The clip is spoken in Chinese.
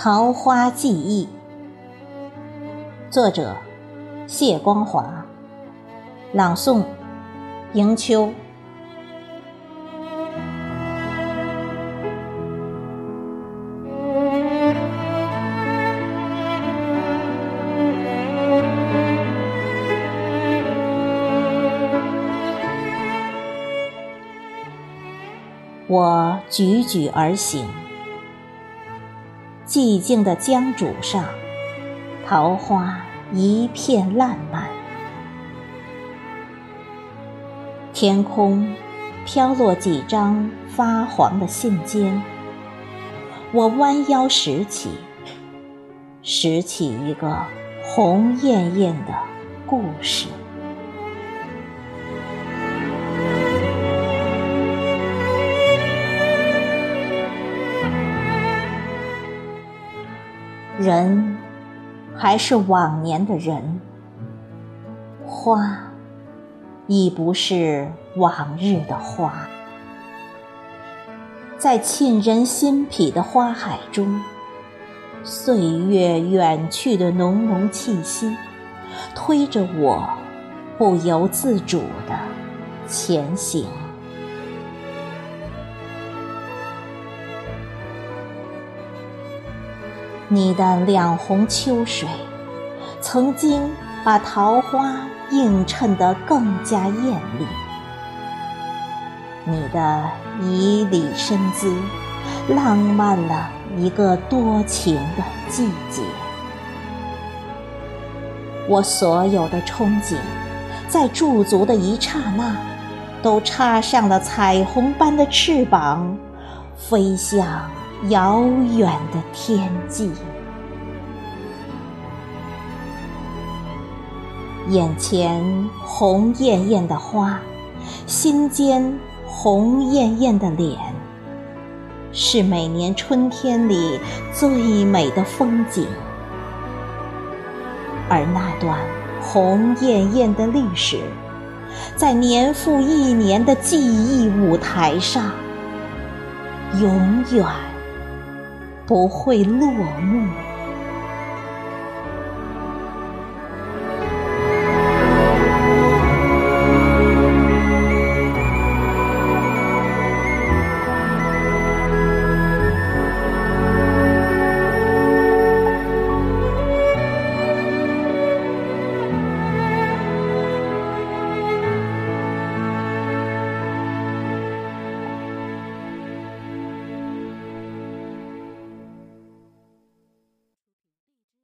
桃花记忆，作者谢光华，朗诵迎秋。我踽踽而行，寂静的江渚上，桃花一片烂漫。天空飘落几张发黄的信笺，我弯腰拾起，拾起一个红艳艳的故事。人还是往年的人，花已不是往日的花，在沁人心脾的花海中，岁月远去的浓浓气息，推着我不由自主的前行。你的两泓秋水，曾经把桃花映衬得更加艳丽。你的以礼身姿，浪漫了一个多情的季节。我所有的憧憬，在驻足的一刹那，都插上了彩虹般的翅膀，飞向。遥远的天际，眼前红艳艳的花，心间红艳艳的脸，是每年春天里最美的风景。而那段红艳艳的历史，在年复一年的记忆舞台上，永远。不会落幕。